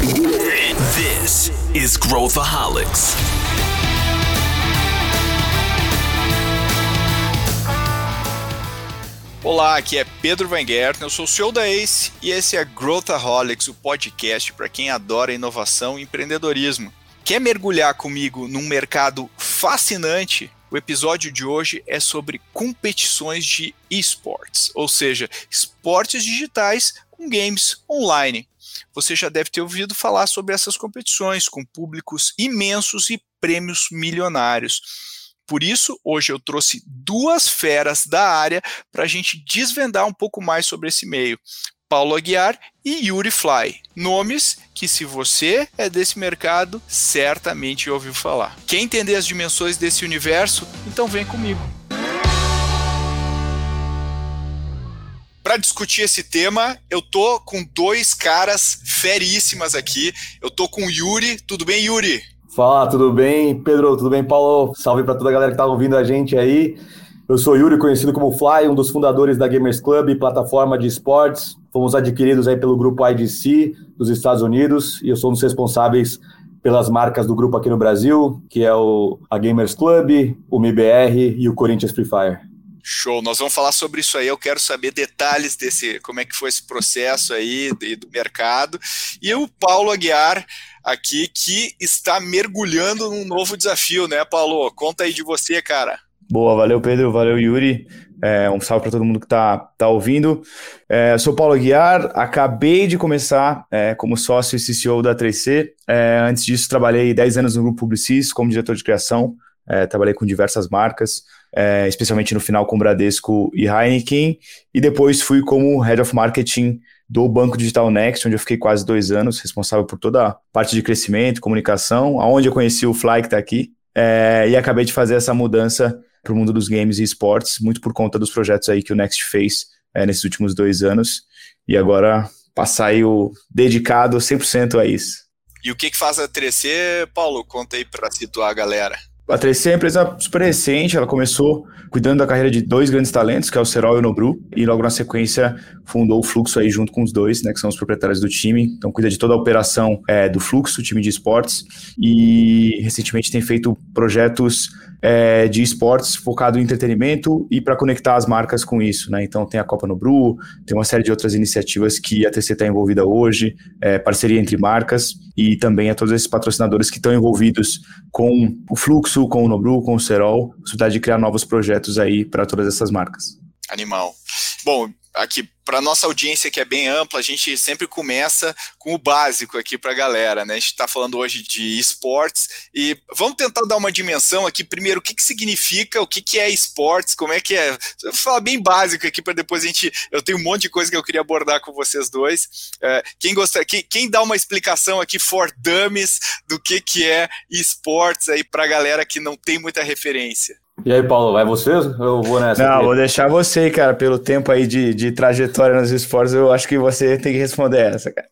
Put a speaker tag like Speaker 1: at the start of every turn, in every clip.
Speaker 1: This is Growthaholics.
Speaker 2: Olá, aqui é Pedro Van Gerten, eu sou o CEO da ACE e esse é Growthaholics, o podcast para quem adora inovação e empreendedorismo. Quer mergulhar comigo num mercado fascinante? O episódio de hoje é sobre competições de esportes, ou seja, esportes digitais com games online. Você já deve ter ouvido falar sobre essas competições com públicos imensos e prêmios milionários. Por isso, hoje eu trouxe duas feras da área para a gente desvendar um pouco mais sobre esse meio. Paulo Aguiar e Yuri Fly. Nomes que, se você é desse mercado, certamente ouviu falar. Quer entender as dimensões desse universo? Então vem comigo. Para discutir esse tema, eu tô com dois caras feríssimas aqui. Eu tô com o Yuri. Tudo bem, Yuri?
Speaker 3: Fala, tudo bem? Pedro, tudo bem? Paulo, salve para toda a galera que tá ouvindo a gente aí. Eu sou Yuri, conhecido como Fly, um dos fundadores da Gamers Club, plataforma de esportes. Fomos adquiridos aí pelo grupo IDC dos Estados Unidos e eu sou um dos responsáveis pelas marcas do grupo aqui no Brasil, que é o a Gamers Club, o MIBR e o Corinthians Free Fire.
Speaker 2: Show, nós vamos falar sobre isso aí. Eu quero saber detalhes desse, como é que foi esse processo aí do mercado. E o Paulo Aguiar aqui que está mergulhando num novo desafio, né, Paulo? Conta aí de você, cara.
Speaker 4: Boa, valeu Pedro, valeu Yuri. É, um salve para todo mundo que está tá ouvindo. É, sou Paulo Aguiar, acabei de começar é, como sócio e CCO da 3C. É, antes disso, trabalhei 10 anos no Grupo Publicis como diretor de criação. É, trabalhei com diversas marcas, é, especialmente no final com Bradesco e Heineken. E depois fui como Head of Marketing do Banco Digital Next, onde eu fiquei quase dois anos, responsável por toda a parte de crescimento, comunicação, aonde eu conheci o Fly, que está aqui. e acabei de fazer essa mudança para o mundo dos games e esportes, muito por conta dos projetos aí que o Next fez é, nesses últimos dois anos. E agora passar aí o dedicado 100% a isso.
Speaker 2: E o que, que faz a 3C, Paulo? Conta aí para situar a galera.
Speaker 4: A 3C é uma empresa super recente, ela começou cuidando da carreira de dois grandes talentos, que é o Serol e o Nobru, e logo na sequência fundou o Fluxo aí junto com os dois, né, que são os proprietários do time, então cuida de toda a operação é, do Fluxo, time de esportes, e recentemente tem feito projetos é, de esportes focado em entretenimento e para conectar as marcas com isso, né? Então tem a Copa no Bru, tem uma série de outras iniciativas que a TC está envolvida hoje, é, parceria entre marcas e também a todos esses patrocinadores que estão envolvidos com o Fluxo, com o Nobru, com o Serol, possibilidade de criar novos projetos aí para todas essas marcas.
Speaker 2: Animal. Bom, aqui para nossa audiência que é bem ampla, a gente sempre começa com o básico aqui para a galera, né? A gente está falando hoje de esportes e vamos tentar dar uma dimensão aqui. Primeiro, o que, que significa, o que, que é esportes, como é que é. Eu vou falar bem básico aqui para depois a gente. Eu tenho um monte de coisa que eu queria abordar com vocês dois. É, quem gosta, quem, quem dá uma explicação aqui for dummies do que, que é esportes aí para a galera que não tem muita referência?
Speaker 3: E aí, Paulo, vai você? Eu vou nessa.
Speaker 4: Não, aqui. vou deixar você, cara, pelo tempo aí de, de trajetória nos esportes, eu acho que você tem que responder essa, cara.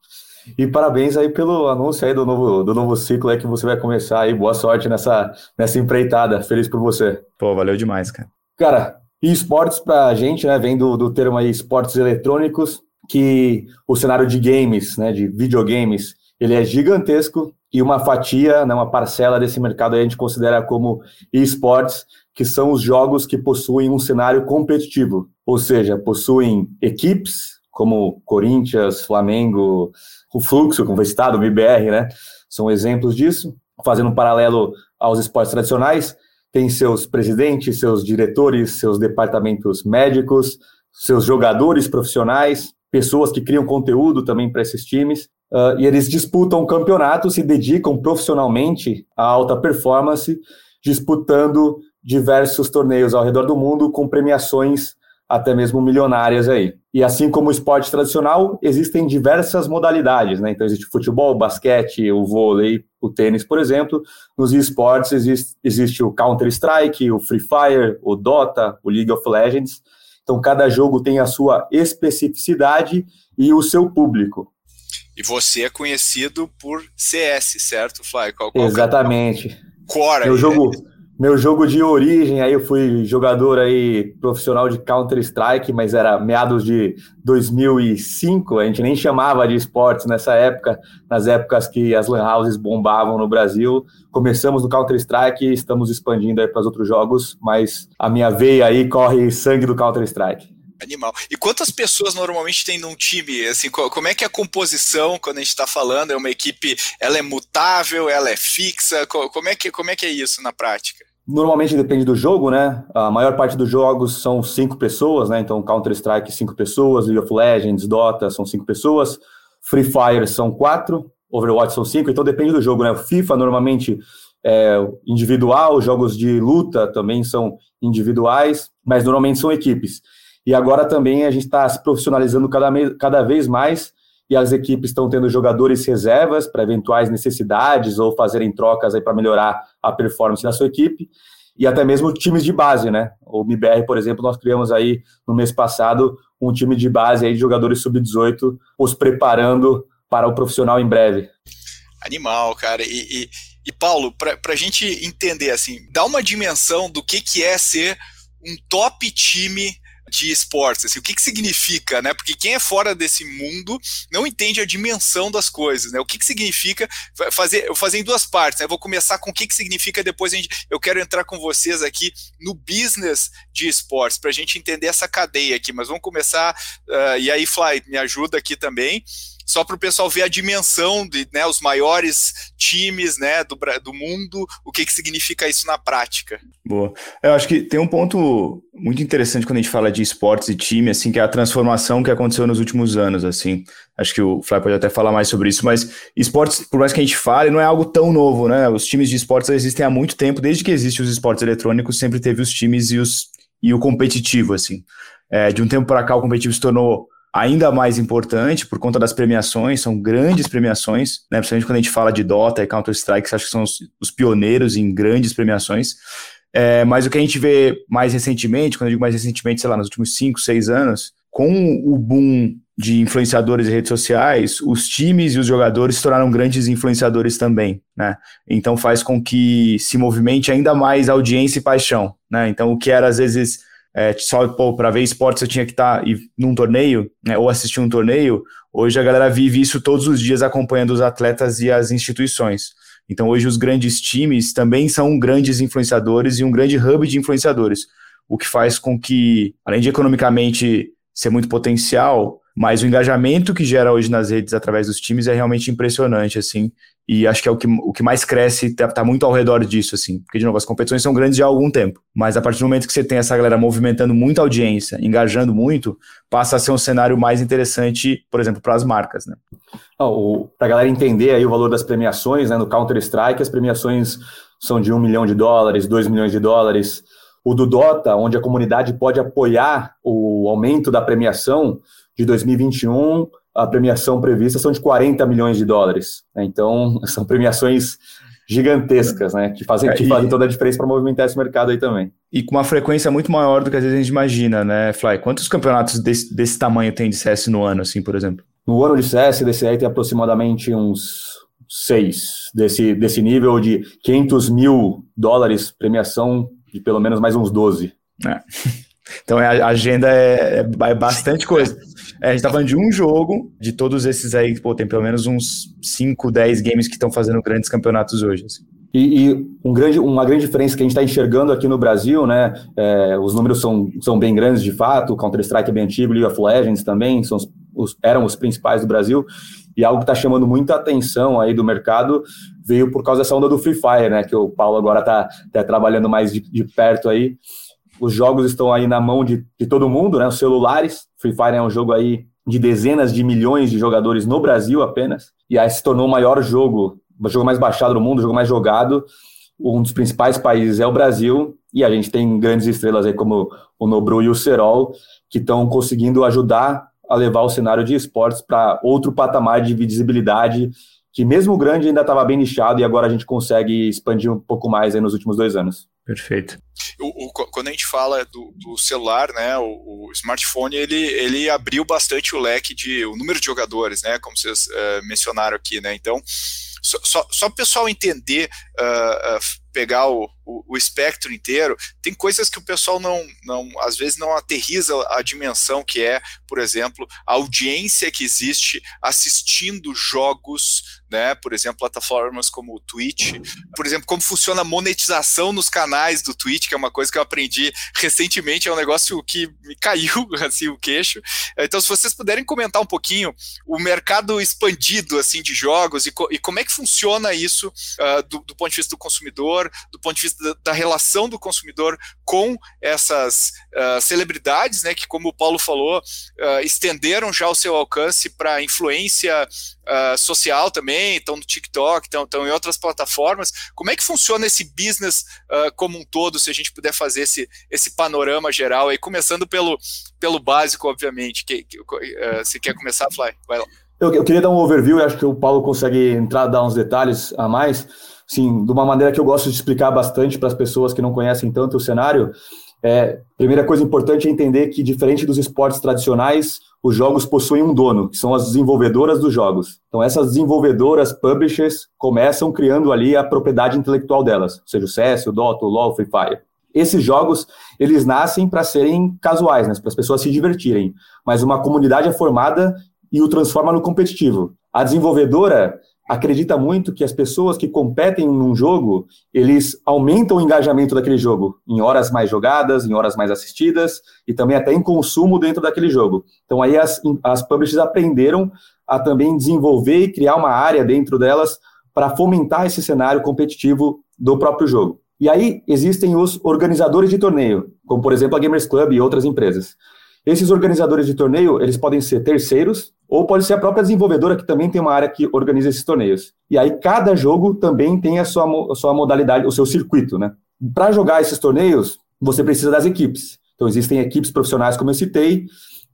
Speaker 3: E parabéns aí pelo anúncio aí do novo, do novo ciclo aí que você vai começar aí. Boa sorte nessa, nessa empreitada. Feliz por você.
Speaker 4: Pô, valeu demais, cara.
Speaker 3: Cara, e esportes pra gente, né, vem do, do termo aí esportes eletrônicos, que o cenário de games, né, de videogames, ele é gigantesco e uma fatia, né, uma parcela desse mercado aí a gente considera como esportes, que são os jogos que possuem um cenário competitivo, ou seja, possuem equipes como Corinthians, Flamengo, o Fluxo, como foi citado, o MBR, né? São exemplos disso. Fazendo um paralelo aos esportes tradicionais, tem seus presidentes, seus diretores, seus departamentos médicos, seus jogadores profissionais, pessoas que criam conteúdo também para esses times. Uh, e eles disputam campeonatos, se dedicam profissionalmente à alta performance, disputando diversos torneios ao redor do mundo com premiações até mesmo milionárias aí. E assim como o esporte tradicional, existem diversas modalidades, né? Então existe o futebol, o basquete, o vôlei, o tênis, por exemplo. Nos esportes existe, existe o Counter-Strike, o Free Fire, o Dota, o League of Legends. Então cada jogo tem a sua especificidade e o seu público.
Speaker 2: E você é conhecido por CS, certo, Fly? Qual, qual
Speaker 3: Exatamente.
Speaker 2: Core.
Speaker 3: Eu jogo, meu jogo de origem, aí eu fui jogador aí profissional de Counter-Strike, mas era meados de 2005, a gente nem chamava de esportes nessa época, nas épocas que as lan houses bombavam no Brasil. Começamos no Counter-Strike e estamos expandindo aí para os outros jogos, mas a minha veia aí corre sangue do Counter-Strike.
Speaker 2: Animal. E quantas pessoas normalmente tem num time? Assim, como é que é a composição quando a gente está falando? É uma equipe, ela é mutável, ela é fixa? Como é que, como é, que é isso na prática?
Speaker 3: Normalmente depende do jogo, né? A maior parte dos jogos são cinco pessoas, né? Então, Counter-Strike, cinco pessoas, League of Legends, Dota, são cinco pessoas, Free Fire são quatro, Overwatch são cinco, então depende do jogo, né? FIFA normalmente é individual, jogos de luta também são individuais, mas normalmente são equipes. E agora também a gente está se profissionalizando cada, cada vez mais e as equipes estão tendo jogadores reservas para eventuais necessidades ou fazerem trocas aí para melhorar a performance da sua equipe e até mesmo times de base, né? O MBR, por exemplo, nós criamos aí no mês passado um time de base aí de jogadores sub-18, os preparando para o profissional em breve.
Speaker 2: Animal, cara. E, e, e Paulo, para a gente entender assim, dá uma dimensão do que, que é ser um top time de esportes, assim, o que, que significa, né? Porque quem é fora desse mundo não entende a dimensão das coisas, né? O que, que significa fazer, eu fazer em duas partes, né? Eu vou começar com o que, que significa, depois a gente, eu quero entrar com vocês aqui no business de esportes, para a gente entender essa cadeia aqui, mas vamos começar, uh, e aí, Fly, me ajuda aqui também só para o pessoal ver a dimensão de né, os maiores times né, do, do mundo, o que, que significa isso na prática.
Speaker 4: Boa. Eu acho que tem um ponto muito interessante quando a gente fala de esportes e time, assim, que é a transformação que aconteceu nos últimos anos, assim. Acho que o Fly pode até falar mais sobre isso, mas esportes, por mais que a gente fale, não é algo tão novo, né? Os times de esportes existem há muito tempo, desde que existem os esportes eletrônicos, sempre teve os times e, os, e o competitivo, assim. É, de um tempo para cá, o competitivo se tornou ainda mais importante por conta das premiações, são grandes premiações, né? principalmente quando a gente fala de Dota e Counter-Strike, acho que são os, os, pioneiros em grandes premiações. É, mas o que a gente vê mais recentemente, quando eu digo mais recentemente, sei lá, nos últimos 5, 6 anos, com o boom de influenciadores e redes sociais, os times e os jogadores se tornaram grandes influenciadores também, né? Então faz com que se movimente ainda mais audiência e paixão, né? Então o que era às vezes é, só para ver esportes eu tinha que estar tá, num torneio, né, ou assistir um torneio. Hoje a galera vive isso todos os dias acompanhando os atletas e as instituições. Então hoje os grandes times também são grandes influenciadores e um grande hub de influenciadores, o que faz com que, além de economicamente ser muito potencial, mas o engajamento que gera hoje nas redes através dos times é realmente impressionante, assim, e acho que é o que, o que mais cresce, tá, tá, muito ao redor disso, assim. Porque, de novo, as competições são grandes já há algum temmo. Mas a partir do momento que você tem essa galera movimentando muita audiência, engajando muito, passa a ser um cenário mais interessante, por exemplo, para as marcas, né?
Speaker 3: para a galera entender aí o valor das premiações, né? No Counter-Strike, as premiações são de um milhão de dólares, dois milhões de dólares. O do Dota, onde a comunidade pode apoiar o aumento da premiação de 2021 a premiação prevista são de 40 milhões de dólares. Né? Então, são premiações gigantescas, né? Que fazem, que fazem toda a diferença para movimentar esse mercado aí também.
Speaker 4: E com uma frequência muito maior do que às vezes a gente imagina, né, Fly? Quantos campeonatos desse, desse tamanho tem de CS no ano, assim, por exemplo?
Speaker 3: No ano de CS, desse aí tem aproximadamente uns seis desse, desse nível de 500 mil dólares premiação de pelo menos mais uns 12.
Speaker 4: É. Então a agenda é, é, é bastante coisa. É, a gente tá falando de um jogo, de todos esses aí, pô, tem pelo menos uns 5, 10 games que estão fazendo grandes campeonatos hoje. Assim.
Speaker 3: E, e um grande, uma grande diferença que a gente está enxergando aqui no Brasil, né? É, os números são, são bem grandes de fato, Counter-Strike é bem antigo, League of Legends também são os, os, eram os principais do Brasil, e algo que está chamando muita atenção aí do mercado veio por causa dessa onda do Free Fire, né? Que o Paulo agora está tá trabalhando mais de, de perto aí os jogos estão aí na mão de, de todo mundo, né? Os celulares. Free Fire é um jogo aí de dezenas de milhões de jogadores no Brasil apenas. E aí se tornou o maior jogo, o jogo mais baixado do mundo, o jogo mais jogado. Um dos principais países é o Brasil. E a gente tem grandes estrelas aí como o Nobru e o Serol, que estão conseguindo ajudar a levar o cenário de esportes para outro patamar de visibilidade que mesmo grande ainda estava bem nichado e agora a gente consegue expandir um pouco mais nos últimos dois anos.
Speaker 4: Perfeito.
Speaker 2: O, o, quando a gente fala do, do celular, né, o, o, smartphone ele, ele abriu bastante o leque de o número de jogadores, né, como vocês uh, mencionaram aqui, né. Então, só, só, só o pessoal entender uh, uh, pegar o, o, o, espectro inteiro, tem coisas que o pessoal não, não, às vezes não aterriza a dimensão que é, por exemplo, a audiência que existe assistindo jogos, né? Por exemplo, plataformas como o Twitch, por exemplo, como funciona a monetização nos canais do Twitch, que é uma coisa que eu aprendi recentemente, é um negócio que me caiu assim o queixo. Então, se vocês puderem comentar um pouquinho o mercado expandido assim de jogos e, co e como é que funciona isso uh, do, do ponto de vista do consumidor, do ponto de vista da, relação do consumidor com essas uh, celebridades, né, que, como o Paulo falou, uh, estenderam já o seu alcance para influência uh, social também, estão no TikTok, estão em outras plataformas. Como é que funciona esse business como um todo, se a gente puder fazer esse, esse panorama geral aí, começando pelo, pelo básico, obviamente. Que, que, você quer começar, Fly? Vai lá.
Speaker 3: Eu, queria dar um overview acho que o Paulo consegue entrar, dar uns detalhes a mais sim, de uma maneira que eu gosto de explicar bastante para as pessoas que não conhecem tanto o cenário, é, primeira coisa importante é entender que, diferente dos esportes tradicionais, os jogos possuem um dono, que são as desenvolvedoras dos jogos. Então, essas desenvolvedoras, publishers, começam criando ali a propriedade intelectual delas, seja, o CS, o Dota, o LoL, o Free Fire. Esses jogos, eles nascem para serem casuais, né, para as pessoas se divertirem, mas uma comunidade é formada e o transforma no competitivo. A desenvolvedora, acredita muito que as pessoas que competem num jogo, eles aumentam o engajamento daquele jogo em horas mais jogadas, em horas mais assistidas e também até em consumo dentro daquele jogo. Então aí as, as publishers aprenderam a também desenvolver e criar uma área dentro delas para fomentar esse cenário competitivo do próprio jogo. E aí existem os organizadores de torneio, como por exemplo a Gamers Club e outras empresas. Esses organizadores de torneio, eles podem ser terceiros, ou pode ser a própria desenvolvedora que também tem uma área que organiza esses torneios. E aí cada jogo também tem a sua, a sua modalidade, o seu circuito, né? Para jogar esses torneios, você precisa das equipes. Então existem equipes profissionais, como eu citei,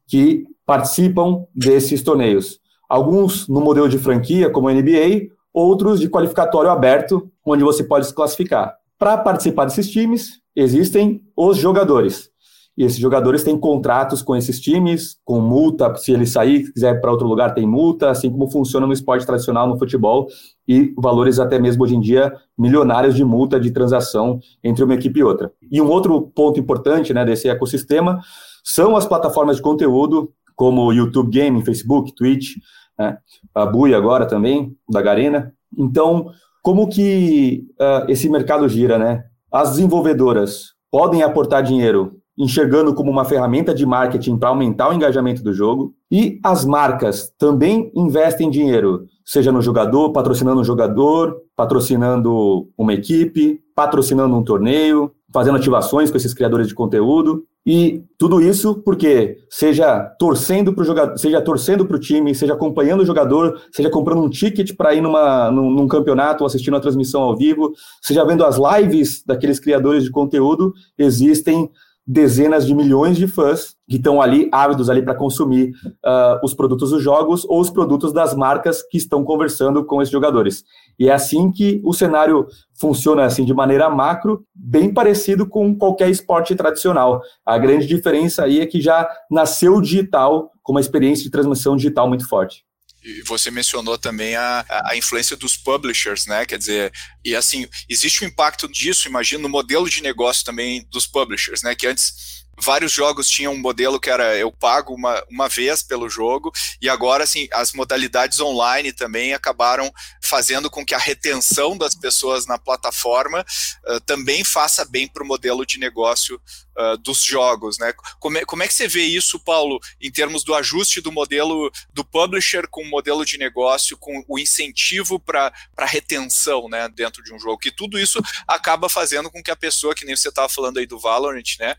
Speaker 3: que participam desses torneios. Alguns no modelo de franquia, como a NBA, outros de qualificatório aberto, onde você pode se classificar. Para participar desses times, existem os jogadores e esses jogadores têm contratos com esses times, com multa, se ele sair, quiser para outro lugar, tem multa, assim como funciona no esporte tradicional, no futebol, e valores até mesmo hoje em dia milionários de multa de transação entre uma equipe e outra. E um outro ponto importante né, desse ecossistema são as plataformas de conteúdo, como YouTube Gaming, Facebook, Twitch, né, a Bui agora também, da Garena. Então, como que uh, esse mercado gira, né? As desenvolvedoras podem aportar dinheiro enxergando como uma ferramenta de marketing para aumentar o engajamento do jogo. E as marcas também investem dinheiro, seja no jogador, patrocinando um jogador, patrocinando uma equipe, patrocinando um torneio, fazendo ativações com esses criadores de conteúdo. E tudo isso porque seja torcendo para o jogador, seja torcendo para o time, seja acompanhando o jogador, seja comprando um ticket para ir numa, num, num, campeonato ou assistindo a transmissão ao vivo, seja vendo as lives daqueles criadores de conteúdo, existem dezenas de milhões de fãs que estão ali ávidos ali para consumir uh, os produtos dos jogos ou os produtos das marcas que estão conversando com esses jogadores. E é assim que o cenário funciona assim de maneira macro, bem parecido com qualquer esporte tradicional. A grande diferença aí é que já nasceu digital com uma experiência de transmissão digital muito forte.
Speaker 2: E você mencionou também a, a influência dos publishers, né? Quer dizer, e assim, existe um impacto disso, imagino, no modelo de negócio também dos publishers, né? Que antes vários jogos tinham um modelo que era eu pago uma, uma vez pelo jogo, e agora, assim, as modalidades online também acabaram fazendo com que a retenção das pessoas na plataforma uh, também faça bem para o modelo de negócio uh, dos jogos, né? Como é, como é que você vê isso, Paulo, em termos do ajuste do modelo do publisher com o modelo de negócio, com o incentivo para retenção, né, dentro de um jogo? Que tudo isso acaba fazendo com que a pessoa, que nem você estava falando aí do Valorant, né?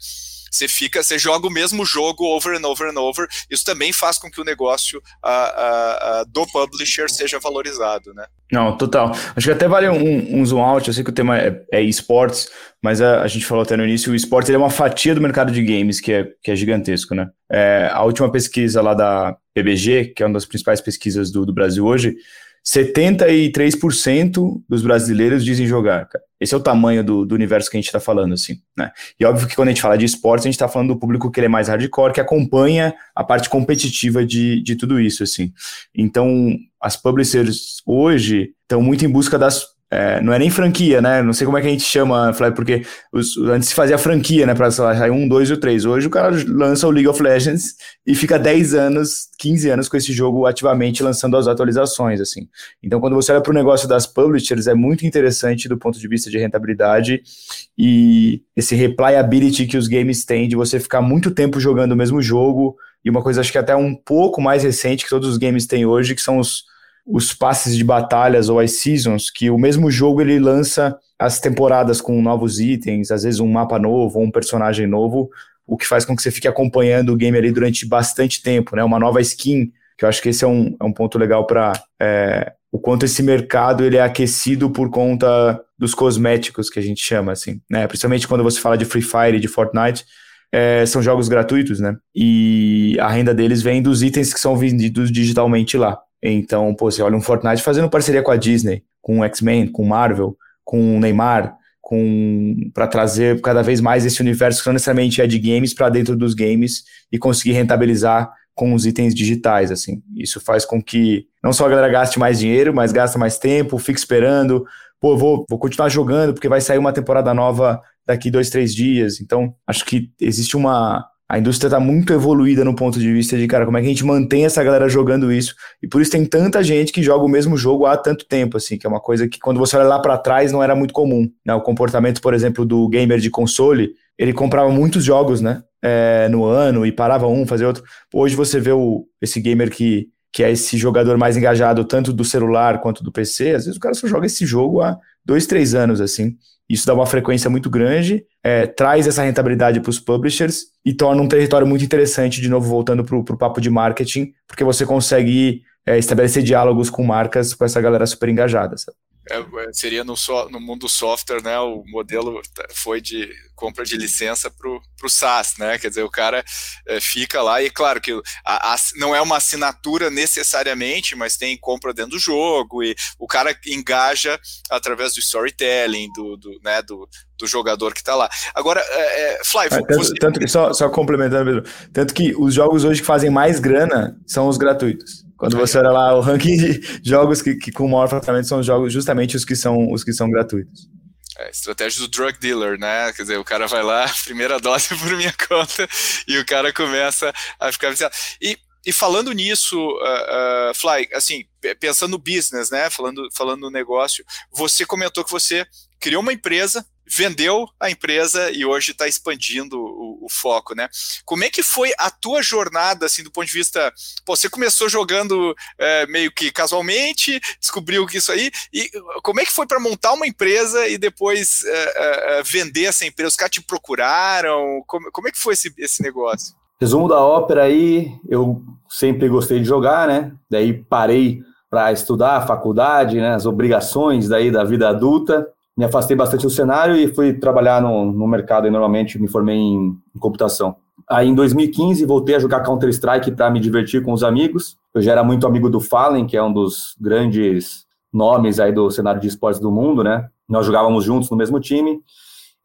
Speaker 2: Você fica, você joga o mesmo jogo over and over and over. Isso também faz com que o negócio uh, uh, do publisher seja valorizado, né?
Speaker 4: Não, total. Acho que até vale um, um zoom out. Eu sei que o tema é, é esportes, mas a, a, gente falou até no início, o esporte é uma fatia do mercado de games que é, que é gigantesco, né? É, a última pesquisa lá da PBG, que é uma das principais pesquisas do, do Brasil hoje, 73% dos brasileiros dizem jogar. Esse é o tamanho do, do universo que a gente está falando, assim, né? E óbvio que quando a gente fala de esportes, a gente está falando do público que ele é mais hardcore, que acompanha a parte competitiva de, de tudo isso, assim. Então, as publishers hoje estão muito em busca das é, não é nem franquia, né? Não sei como é que a gente chama, porque os, antes se fazia franquia, né? Pra sair um, dois e o três. Hoje o cara lança o League of Legends e fica 10 anos, 15 anos com esse jogo ativamente lançando as atualizações, assim. Então, quando você olha para o negócio das publishers, é muito interessante do ponto de vista de rentabilidade e esse replayability que os games têm de você ficar muito tempo jogando o mesmo jogo. E uma coisa, acho que até um pouco mais recente que todos os games têm hoje, que são os os passes de batalhas ou as seasons, que o mesmo jogo ele lança as temporadas com novos itens, às vezes um mapa novo, um personagem novo, o que faz com que você fique acompanhando o game ali durante bastante tempo, né? Uma nova skin, que eu acho que esse é um, é um ponto legal para é, o quanto esse mercado ele é aquecido por conta dos cosméticos que a gente chama, assim, né? Principalmente quando você fala de Free Fire e de Fortnite, é, são jogos gratuitos, né? E a renda deles vem dos itens que são vendidos digitalmente lá. Então, pô, você olha um Fortnite fazendo parceria com a Disney, com o X-Men, com Marvel, com o Neymar, com para trazer cada vez mais esse universo que não necessariamente é de games para dentro dos games e conseguir rentabilizar com os itens digitais, assim. Isso faz com que não só a galera gaste mais dinheiro, mas gasta mais tempo, fique esperando, pô, vou, vou continuar jogando porque vai sair uma temporada nova daqui dois, três dias. Então, acho que existe uma a indústria está muito evoluída no ponto de vista de, cara, como é que a gente mantém essa galera jogando isso. E por isso tem tanta gente que joga o mesmo jogo há tanto tempo, assim, que é uma coisa que quando você olha lá para trás não era muito comum. Né? O comportamento, por exemplo, do gamer de console, ele comprava muitos jogos, né? É, no ano e parava um, fazia outro. Hoje você vê o, esse gamer que, que é esse jogador mais engajado, tanto do celular quanto do PC, às vezes o cara só joga esse jogo há dois, três anos, assim. Isso dá uma frequência muito grande, é, traz essa rentabilidade para os publishers e torna um território muito interessante, de novo, voltando para o papo de marketing, porque você consegue é, estabelecer diálogos com marcas com essa galera super engajada. Sabe?
Speaker 2: É, é, seria no, so, no mundo software, né? O modelo foi de compra de licença para o SaaS, né? Quer dizer, o cara é, fica lá e claro que a, a, não é uma assinatura necessariamente, mas tem compra dentro do jogo e o cara engaja através do storytelling, do, do, né, do, do jogador que está lá. Agora, é, é, Fly,
Speaker 4: tanto, você... tanto que só, só complementando, Pedro, tanto que os jogos hoje que fazem mais grana são os gratuitos. Quando você olha lá o ranking de jogos que, que com maior faturamento são os jogos justamente os que são os que são gratuitos.
Speaker 2: É, estratégia do drug dealer, né? Quer dizer, o cara vai lá, primeira dose por minha conta, e o cara começa a ficar viciado. E, e falando nisso, uh, uh, Fly, assim, pensando no business, né? Falando, falando no negócio, você comentou que você criou uma empresa vendeu a empresa e hoje está expandindo o, o, foco, né? Como é que foi a tua jornada, assim, do ponto de vista... Pô, você começou jogando é, meio que casualmente, descobriu que isso aí, e como é que foi para montar uma empresa e depois é, é, vender essa empresa? Os caras te procuraram? Como, como é que foi esse, esse negócio?
Speaker 3: Resumo da ópera aí, eu sempre gostei de jogar, né? Daí parei para estudar a faculdade, né? As obrigações daí da vida adulta me afastei bastante do cenário e fui trabalhar no, no mercado e normalmente me formei em, em computação. Aí em 2015 voltei a jogar Counter-Strike para me divertir com os amigos. Eu já era muito amigo do Fallen, que é um dos grandes nomes aí do cenário de esportes do mundo, né? Nós jogávamos juntos no mesmo time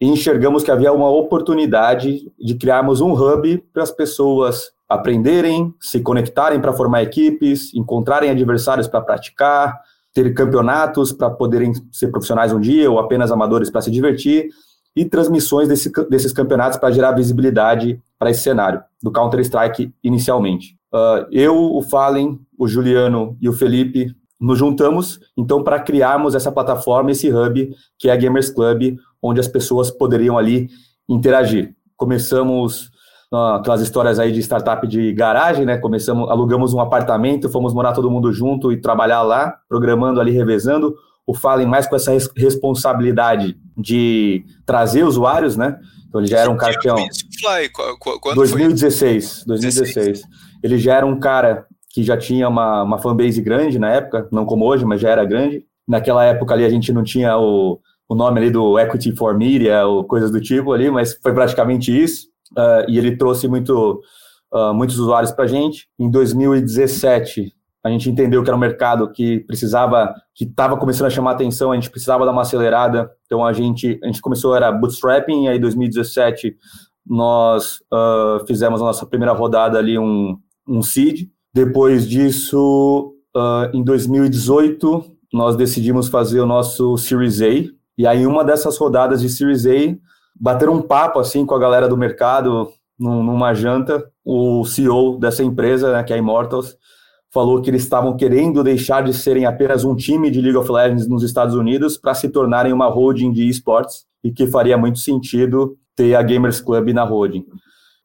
Speaker 3: e enxergamos que havia uma oportunidade de criarmos um hub para as pessoas aprenderem, se conectarem para formar equipes, encontrarem adversários para praticar, ter campeonatos para poderem ser profissionais um dia ou apenas amadores para se divertir e transmissões desse, desses campeonatos para gerar visibilidade para esse cenário do Counter-Strike inicialmente. Uh, eu, o Fallen, o Juliano e o Felipe nos juntamos então para criarmos essa plataforma, esse hub que é a Gamers Club, onde as pessoas poderiam ali interagir. Começamos aquelas histórias aí de startup de garagem, né? Começamos, alugamos um apartamento, fomos morar todo mundo junto e trabalhar lá, programando ali, revezando. O Fallen mais com essa responsabilidade de trazer usuários, né? Então ele já era um cara que tinha... Quando 2016, 2016. Ele já era um cara que já tinha uma, uma fanbase grande na época, não como hoje, mas já era grande. Naquela época ali a gente não tinha o, o nome ali do Equity for Media ou coisas do tipo ali, mas foi praticamente isso uh, e ele trouxe muito, uh, muitos usuários para a gente. Em 2017, a gente entendeu que era um mercado que precisava, que estava começando a chamar atenção, a gente precisava dar uma acelerada, então a gente, a gente começou, era bootstrapping, e aí em 2017 nós uh, fizemos a nossa primeira rodada ali, um, um seed, depois disso, uh, em 2018, nós decidimos fazer o nosso Series A. E aí, uma dessas rodadas de Series A, bater um papo assim com a galera do mercado, numa janta, o CEO dessa empresa, né, que é a Immortals, falou que eles estavam querendo deixar de serem apenas um time de League of Legends nos Estados Unidos para se tornarem uma holding de esportes e que faria muito sentido ter a Gamers Club na holding.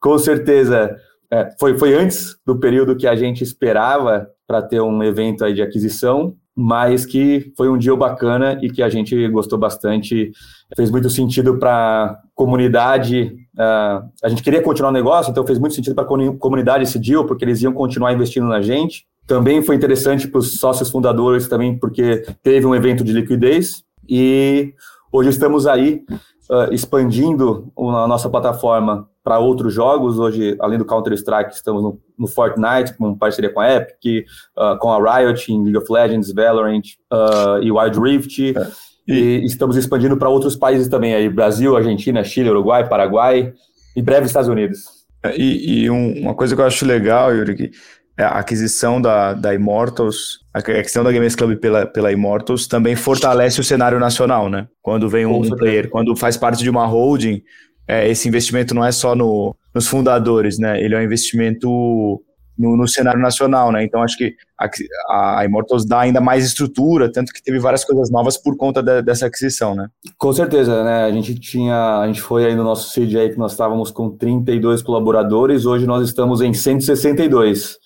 Speaker 3: Com certeza, é, foi, foi antes do período que a gente esperava para ter um evento aí de aquisição, mas que foi um dia bacana e que a gente gostou bastante. Fez muito sentido para a comunidade. Uh, a gente queria continuar o negócio, então fez muito sentido para a comunidade esse deal, porque eles iam continuar investindo na gente. Também foi interessante para os sócios fundadores, também porque teve um evento de liquidez. E hoje estamos aí uh, expandindo a nossa plataforma para outros jogos. Hoje, além do Counter-Strike, estamos no, no, Fortnite, com parceria com a Epic, uh, com a Riot em League of Legends, Valorant uh, e Wild Rift. É. E, e estamos expandindo para outros países também, aí, Brasil, Argentina, Chile, Uruguai, Paraguai e breve Estados Unidos.
Speaker 4: É, e, e um, uma coisa que eu acho legal, Yuri, é a aquisição da, da Immortals, a aquisição da Games Club pela, pela Immortals também fortalece o cenário nacional, né? Quando vem um, um player, quando faz parte de uma holding, é, esse investimento não é só no, nos fundadores, né? Ele é um investimento no, no, cenário nacional, né? Então acho que a, a, Immortals dá ainda mais estrutura, tanto que teve várias coisas novas por conta de, dessa aquisição, né?
Speaker 3: Com certeza, né? A gente tinha, a gente foi aí no nosso seed aí que nós estávamos com 32 colaboradores, hoje nós estamos em 162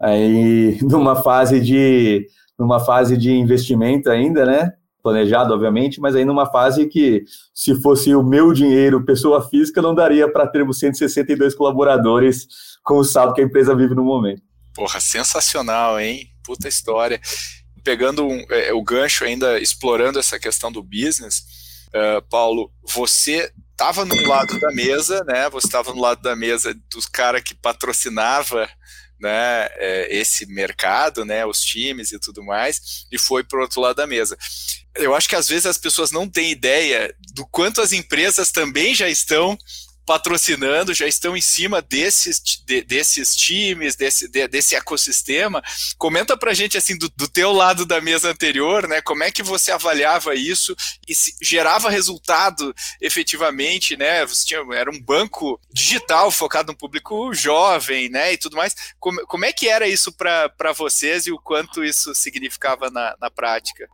Speaker 3: aí numa fase de numa fase de investimento ainda, né? Planejado, obviamente, mas aí numa fase que, se fosse o meu dinheiro, pessoa física, não daria para termos 162 colaboradores com o saldo que a empresa vive no momento.
Speaker 2: Porra, sensacional, hein? Puta história. Pegando um, é, o gancho ainda, explorando essa questão do business, uh, Paulo, você estava no lado da mesa, né? Você estava no lado da mesa dos cara que patrocinava né, é, esse mercado, né, os times e tudo mais, e foi para o outro lado da mesa. Eu acho que às vezes as pessoas não têm ideia do quanto as empresas também já estão patrocinando, já estão em cima desses, de, desses times, desse, de, desse ecossistema. Comenta pra gente, assim, do, do, teu lado da mesa anterior, né, como é que você avaliava isso e se gerava resultado efetivamente, né, você tinha, era um banco digital focado no público jovem, né, e tudo mais. Como, como é que era isso para vocês e o quanto isso significava na, na prática?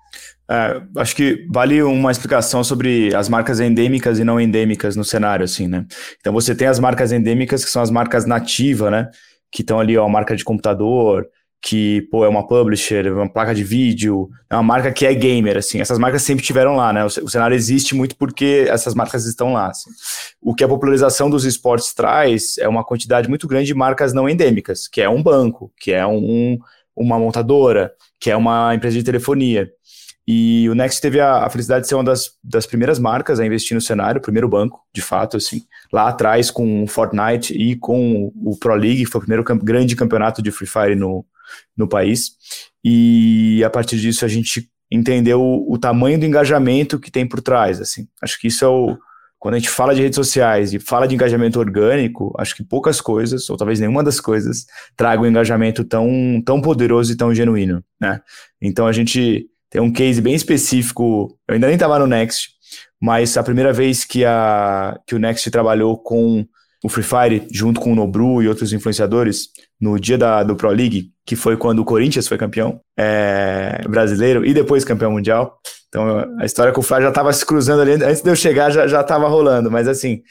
Speaker 4: É, acho que vale uma explicação sobre as marcas endêmicas e não endêmicas no cenário, assim, né? Então você tem as marcas endêmicas, que são as marcas nativas, né? Que estão ali, ó, marca de computador, que, pô, é uma publisher, é uma placa de vídeo, é uma marca que é gamer, assim. Essas marcas sempre tiveram lá, né? O, cenário existe muito porque essas marcas estão lá, assim. O que a popularização dos esportes traz é uma quantidade muito grande de marcas não endêmicas, que é um banco, que é um, uma montadora, que é uma empresa de telefonia. E o Next teve a, a, felicidade de ser uma das, das primeiras marcas a investir no cenário, primeiro banco, de fato, assim, lá atrás com o Fortnite e com o Pro League, que foi o primeiro camp grande campeonato de Free Fire no, no país. E a partir disso a gente entendeu o, o tamanho do engajamento que tem por trás, assim. Acho que isso é o, quando a gente fala de redes sociais e fala de engajamento orgânico, acho que poucas coisas, ou talvez nenhuma das coisas, traga um engajamento tão, tão poderoso e tão genuíno, né? Então a gente tem um case bem específico, eu ainda nem estava no Next, mas a primeira vez que, a, que o Next trabalhou com o Free Fire, junto com o Nobru e outros influenciadores, no dia da, do Pro League, que foi quando o Corinthians foi campeão é, brasileiro e depois campeão mundial. Então a história com o Fly já estava se cruzando ali, antes de eu chegar já estava rolando, mas assim,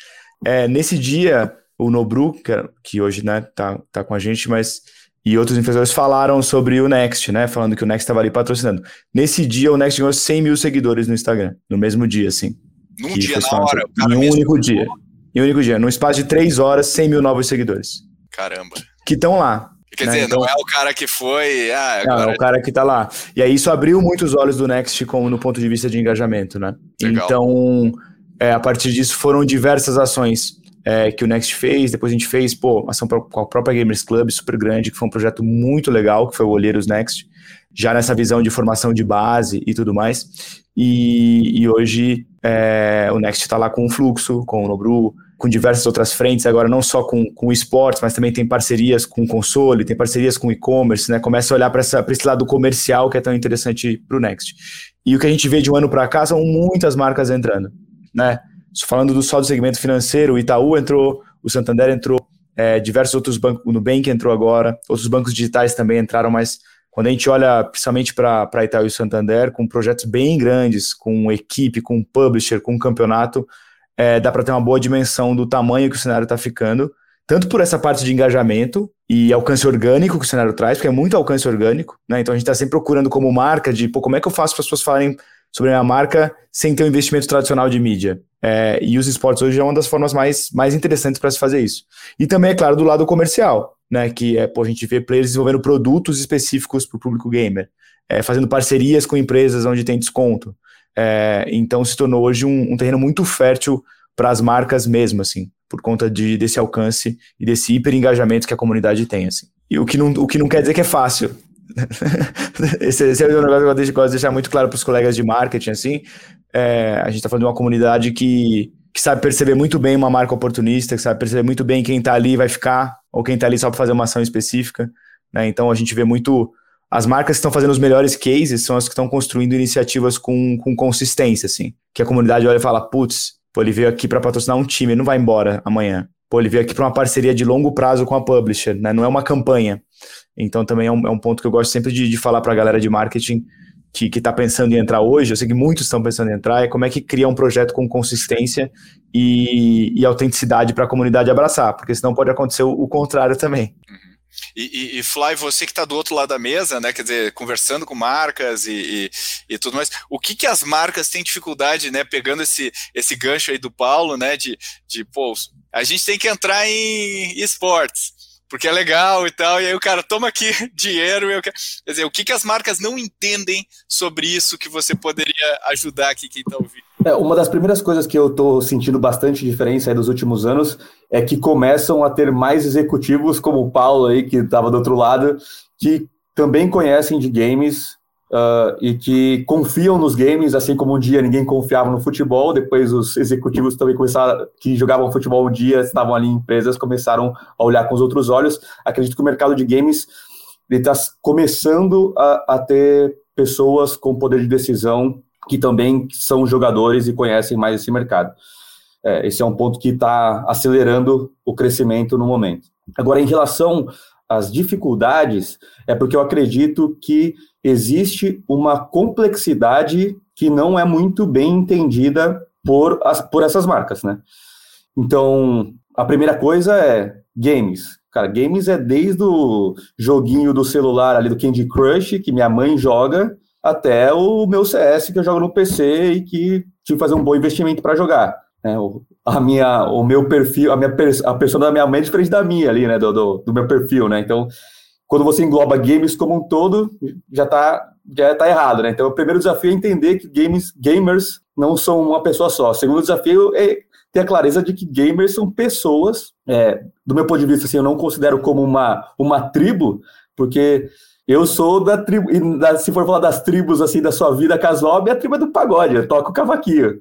Speaker 4: é, nesse dia, o Nobru, que, que hoje né, tá, tá com a gente, mas e outros influenciadores falaram sobre o Next, né? Falando que o Next estava ali patrocinando. Nesse dia, o Next ganhou 100 mil seguidores no Instagram, no mesmo dia, assim.
Speaker 2: Num dia, na hora?
Speaker 4: Em um único dia. Em um único dia. Num espaço de três horas, 100 mil novos seguidores.
Speaker 2: Caramba.
Speaker 4: Que estão lá.
Speaker 2: Quer né? dizer, então, não é o cara que foi. Ah,
Speaker 4: agora... Não, é o cara que tá lá. E aí isso abriu muitos olhos do Next como no ponto de vista de engajamento, né? Legal. Então, é, a partir disso foram diversas ações é, que o Next fez, depois a gente fez, pô, ação com a própria Gamers Club, super grande, que foi um projeto muito legal, que foi o Olheiros Next, já nessa visão de formação de base e tudo mais. E, e hoje é, o Next está lá com o Fluxo, com o Nobru, com diversas outras frentes, agora não só com, com esportes, mas também tem parcerias com console, tem parcerias com e-commerce, né? Começa a olhar para esse lado comercial que é tão interessante para o Next. E o que a gente vê de um ano para cá são muitas marcas entrando, né? Falando do, só do segmento financeiro, o Itaú entrou, o Santander entrou, é, diversos outros bancos, o Nubank entrou agora, outros bancos digitais também entraram, mas quando a gente olha principalmente para Itaú e Santander, com projetos bem grandes, com equipe, com publisher, com campeonato, é, dá para ter uma boa dimensão do tamanho que o cenário está ficando, tanto por essa parte de engajamento e alcance orgânico que o cenário traz, porque é muito alcance orgânico, né? Então a gente está sempre procurando como marca de, pô, como é que eu faço para as pessoas falarem sobre a minha marca sem ter um investimento tradicional de mídia? É, e os esportes hoje é uma das formas mais, mais interessantes para se fazer isso. E também, é claro, do lado comercial, né? Que é, pô, a gente vê players desenvolvendo produtos específicos para o público gamer, é, fazendo parcerias com empresas onde tem desconto. É, então se tornou hoje um, um terreno muito fértil para as marcas mesmo, assim, por conta de, desse alcance e desse hiper engajamento que a comunidade tem, assim. E o que não, o que não quer dizer que é fácil. esse, esse, é um negócio que eu gosto de deixar muito claro para os colegas de marketing, assim, é, a gente está falando de uma comunidade que, que sabe perceber muito bem uma marca oportunista, que sabe perceber muito bem quem está ali vai ficar, ou quem está ali só para fazer uma ação específica. Né? Então a gente vê muito. As marcas que estão fazendo os melhores cases são as que estão construindo iniciativas com, com consistência, assim. Que a comunidade olha e fala: putz, ele veio aqui para patrocinar um time, ele não vai embora amanhã. Pô, ele veio aqui para uma parceria de longo prazo com a publisher, né? não é uma campanha. Então também é um, é um ponto que eu gosto sempre de, de falar para a galera de marketing que está pensando em entrar hoje, eu sei que muitos estão pensando em entrar, é como é que cria um projeto com consistência e, e autenticidade para a comunidade abraçar, porque senão pode acontecer o, o contrário também.
Speaker 2: Uhum. E, e, e, Fly, você que está do outro lado da mesa, né? Quer dizer, conversando com marcas e, e, e, tudo mais, o que, que as marcas têm dificuldade, né? Pegando esse, esse gancho aí do Paulo, né? De, de pô, a gente tem que entrar em esportes porque é legal e tal, e aí o cara toma aqui dinheiro. Eu... Quer dizer, o que, que as marcas não entendem sobre isso que você poderia ajudar aqui quem está ouvindo?
Speaker 3: É, uma das primeiras coisas que eu estou sentindo bastante diferença aí dos últimos anos é que começam a ter mais executivos como o Paulo aí, que estava do outro lado, que também conhecem de games uh, e que confiam nos games, assim como um dia ninguém confiava no futebol, depois os executivos também começaram, que jogavam futebol um dia, estavam ali em empresas, começaram a olhar com os outros olhos. Acredito que o mercado de games está começando a, a ter pessoas com poder de decisão que também são jogadores e conhecem mais esse mercado. É, esse é um ponto que está acelerando o crescimento no momento. Agora, em relação às dificuldades, é porque eu acredito que existe uma complexidade que não é muito bem entendida por, as, por essas marcas, né? Então, a primeira coisa é games. Cara, games é desde o joguinho do celular ali do Candy Crush, que minha mãe joga, até o meu CS que eu jogo no PC e que tive que fazer um bom investimento para jogar. É, o, a minha, o meu perfil, a minha a pessoa da minha mãe é diferente da minha ali, né, do, do, do meu perfil, né? Então, quando você engloba games como um todo, já está já tá errado, né? Então, o primeiro desafio é entender que games, gamers não são uma pessoa só. O segundo desafio é ter a clareza de que gamers são pessoas. É, do meu ponto de vista, assim, eu não considero como uma, uma tribo, porque eu sou da tribo, da, se for falar das tribos assim da sua vida casual, minha tribo é do pagode, eu toco cavaquinho.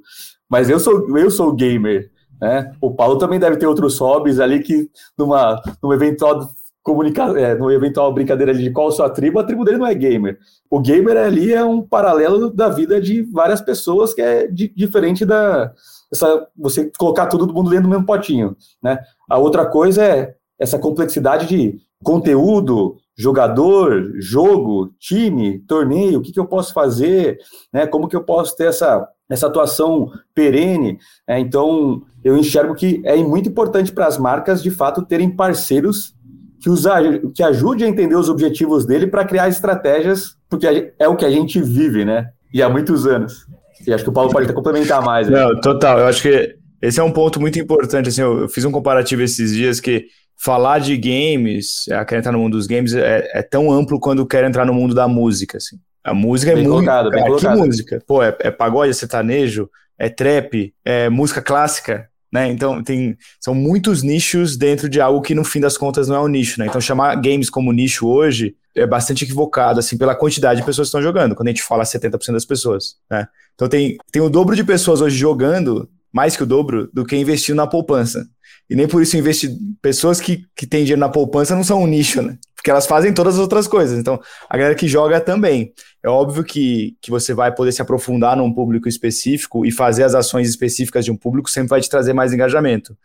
Speaker 3: Mas eu sou eu sou gamer, né? O Paulo também deve ter outros hobbies ali que numa num eventual comunicar, é, eventual brincadeira de qual sua tribo, a tribo dele não é gamer. O gamer ali é um paralelo da vida de várias pessoas que é di diferente da essa, você colocar todo mundo dentro do mesmo potinho, né? A outra coisa é essa complexidade de conteúdo, jogador, jogo, time, torneio, o que, que eu posso fazer, né? Como que eu posso ter essa essa atuação perene. É, então, eu enxergo que é muito importante para as marcas, de fato, terem parceiros que, usa, que ajude a entender os objetivos dele para criar estratégias, porque é o que a gente vive, né? E há muitos anos. E acho que o Paulo pode até complementar mais.
Speaker 4: Né? Não, total. Eu acho que esse é um ponto muito importante. Assim, eu fiz um comparativo esses dias que falar de games, é, querer entrar no mundo dos games, é, é, tão amplo quando quer entrar no mundo da música. Assim. A música é bem é muito. Colocado, bem cara, colocado. que música? Pô, é, é pagode, é sertanejo, é trap, é música clássica. Né? Então, tem, são muitos nichos dentro de algo que, no fim das contas, não é um nicho. Né? Então, chamar games como nicho hoje é bastante equivocado, assim, pela quantidade de pessoas que estão jogando, quando a gente fala 70% das pessoas. Né? Então, tem, tem o dobro de pessoas hoje jogando mais que o dobro, do que investindo na poupança. E nem por isso investir. Pessoas que, que têm dinheiro na poupança não são um nicho, né? Porque elas fazem todas as outras coisas. Então, a galera que joga também. É óbvio que, que você vai poder se aprofundar num público específico e fazer as ações específicas de um público sempre vai te trazer mais engajamento.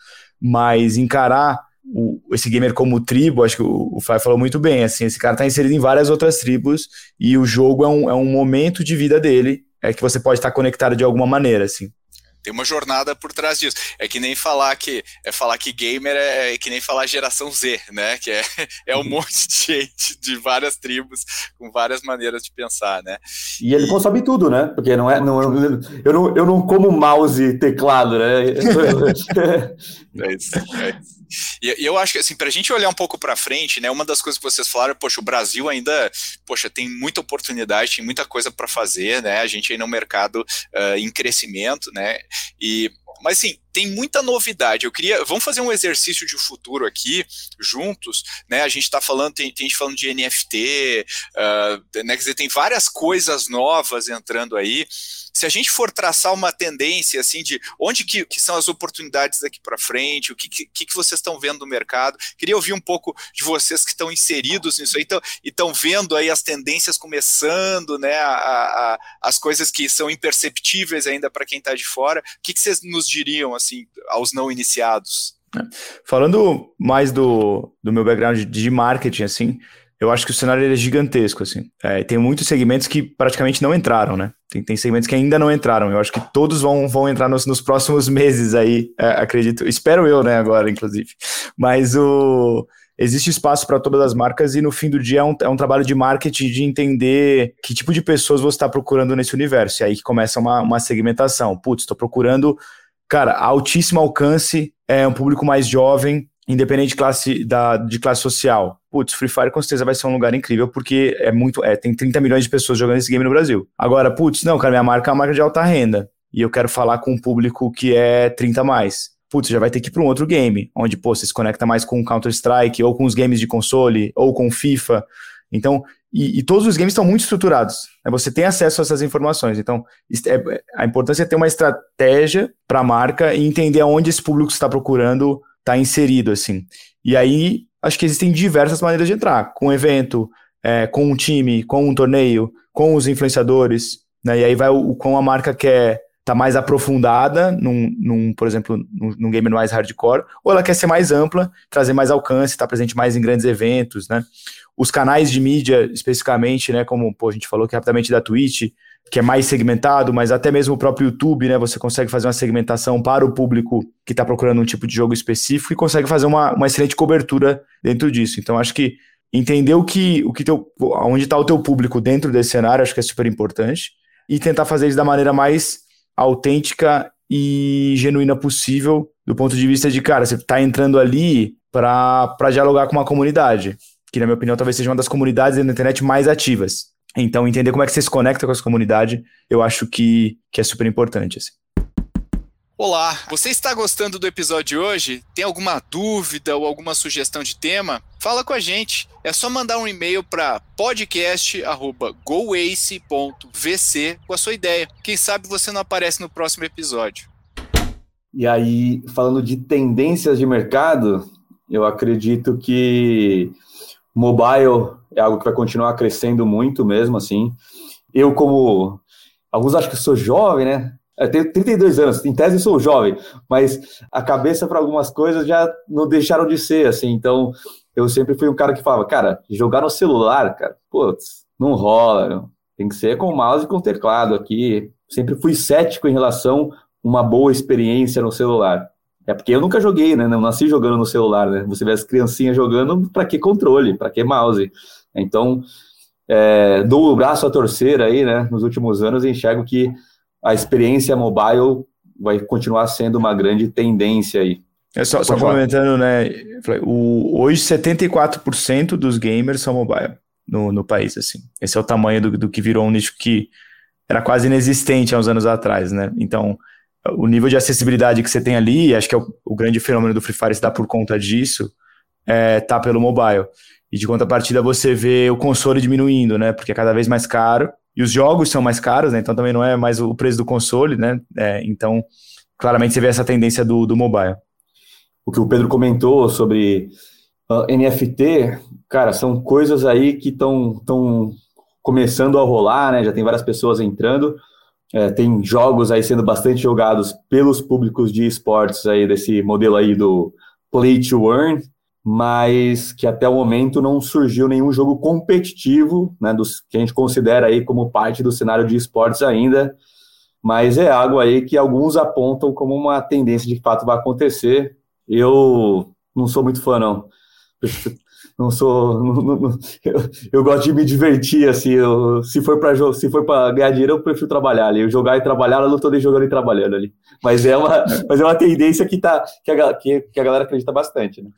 Speaker 4: Mas encarar o, esse gamer como tribo, acho que o, o Fai falou muito bem, assim, esse cara está inserido em várias outras tribos e o jogo é um, é um momento de vida dele, é que você pode estar conectado de alguma maneira, assim.
Speaker 2: Tem uma jornada por trás disso. É que nem falar que é falar que gamer é, é que nem falar geração Z, né? Que é, é um monte de gente de várias tribos com várias maneiras de pensar, né?
Speaker 3: E ele consome tudo, né? Porque não é, não, eu não, eu não como mouse e teclado, né?
Speaker 2: é isso. É isso. E, eu acho que, assim, para a gente olhar um pouco para frente, né, uma das coisas que vocês falaram, poxa, o Brasil ainda, poxa, tem muita oportunidade, tem muita coisa para fazer, né, a gente ainda é um mercado uh, em crescimento, né, e mas assim, tem muita novidade. Eu queria. Vamos fazer um exercício de futuro aqui, juntos, né? A gente está falando, tem, tem gente falando de NFT, uh, né? Quer dizer, tem várias coisas novas entrando aí se a gente for traçar uma tendência assim de onde que, que são as oportunidades daqui para frente, o que, que, que vocês estão vendo no mercado, queria ouvir um pouco de vocês que estão inseridos nisso aí e estão vendo aí as tendências começando, né, a, a, as coisas que são imperceptíveis ainda para quem está de fora. O que, que vocês nos diriam assim aos não iniciados?
Speaker 4: Falando mais do, do meu background de marketing, assim, eu acho que o cenário é gigantesco, assim. É, tem muitos segmentos que praticamente não entraram, né? Tem, tem segmentos que ainda não entraram. Eu acho que todos vão, vão entrar nos, nos próximos meses aí, é, acredito. Espero eu, né, agora, inclusive. Mas o existe espaço para todas as marcas e no fim do dia é um, é um, trabalho de marketing de entender que tipo de pessoas você está procurando nesse universo. E aí que começa uma, uma segmentação. Putz, estou procurando, cara, altíssimo alcance, é um público mais jovem, independente de classe, da, de classe social. Putz, Free Fire com certeza vai ser um lugar incrível, porque é muito. É, tem 30 milhões de pessoas jogando esse game no Brasil. Agora, putz, não, cara, minha marca é uma marca de alta renda. E eu quero falar com um público que é 30 mais. Putz, já vai ter que ir para um outro game, onde, pô, você se conecta mais com Counter-Strike, ou com os games de console, ou com FIFA. Então, e, e todos os games estão muito estruturados. Né? Você tem acesso a essas informações. Então, é, a importância é ter uma estratégia para a marca e entender aonde esse público está procurando tá inserido, assim. E aí, acho que existem diversas maneiras de entrar, com um evento, é, com um time, com um torneio, com os influenciadores, né? E aí vai o, com a marca quer tá mais aprofundada num, num por exemplo, num, num, game mais hardcore, ou ela quer ser mais ampla, trazer mais alcance, estar tá presente mais em grandes eventos, né? Os canais de mídia, especificamente, né, como pô, a gente falou que rapidamente da Twitch, que é mais segmentado, mas até mesmo o próprio YouTube, né? Você consegue fazer uma segmentação para o público que está procurando um tipo de jogo específico e consegue fazer uma, uma excelente cobertura dentro disso. Então, acho que entender o que, o que teu, onde está o teu público dentro desse cenário, acho que é super importante, e tentar fazer isso da maneira mais autêntica e genuína possível, do ponto de vista de, cara, você está entrando ali para dialogar com uma comunidade, que, na minha opinião, talvez seja uma das comunidades da internet mais ativas. Então, entender como é que você se conecta com essa comunidade, eu acho que, que é super importante. Assim.
Speaker 2: Olá, você está gostando do episódio de hoje? Tem alguma dúvida ou alguma sugestão de tema? Fala com a gente. É só mandar um e-mail para podcast@goace.vc com a sua ideia. Quem sabe você não aparece no próximo episódio.
Speaker 3: E aí, falando de tendências de mercado, eu acredito que mobile é algo que vai continuar crescendo muito mesmo, assim. Eu, como. Alguns acham que sou jovem, né? Eu tenho 32 anos, em tese sou jovem, mas a cabeça para algumas coisas já não deixaram de ser, assim. Então, eu sempre fui um cara que falava, cara, jogar no celular, cara, putz, não rola, não. tem que ser com mouse e com teclado aqui. Sempre fui cético em relação a uma boa experiência no celular. É porque eu nunca joguei, né? Não nasci jogando no celular, né? Você vê as criancinhas jogando, para que controle, para que mouse? Então, é, dou o braço a torcer aí, né? Nos últimos anos, enxergo que a experiência mobile vai continuar sendo uma grande tendência aí.
Speaker 4: É só, só comentando, né? O, hoje 74% dos gamers são mobile no, no país, assim. Esse é o tamanho do, do que virou um nicho que era quase inexistente há uns anos atrás, né? Então, o nível de acessibilidade que você tem ali, acho que é o, o grande fenômeno do Free Fire se dá por conta disso, é, tá pelo mobile. E de contrapartida você vê o console diminuindo, né? Porque é cada vez mais caro. E os jogos são mais caros, né? Então também não é mais o preço do console, né? É, então claramente você vê essa tendência do, do mobile.
Speaker 3: O que o Pedro comentou sobre uh, ah, NFT, cara, são coisas aí que estão começando a rolar, né? Já tem várias pessoas entrando. É, tem jogos aí sendo bastante jogados pelos públicos de esportes aí desse modelo aí do play to earn, mas que até o momento não surgiu nenhum jogo competitivo, né, dos que a gente considera aí como parte do cenário de esportes ainda, mas é algo aí que alguns apontam como uma tendência de fato vai acontecer. Eu não sou muito fã não não sou. Não, não, eu, eu, gosto de me divertir, assim. Eu, se for para se for para ganhar dinheiro, eu prefiro trabalhar ali. Eu jogar e trabalhar, eu não estou nem jogando e trabalhando ali. Mas é uma, mas é uma tendência que, tá, que, a, que, que a galera acredita bastante, né?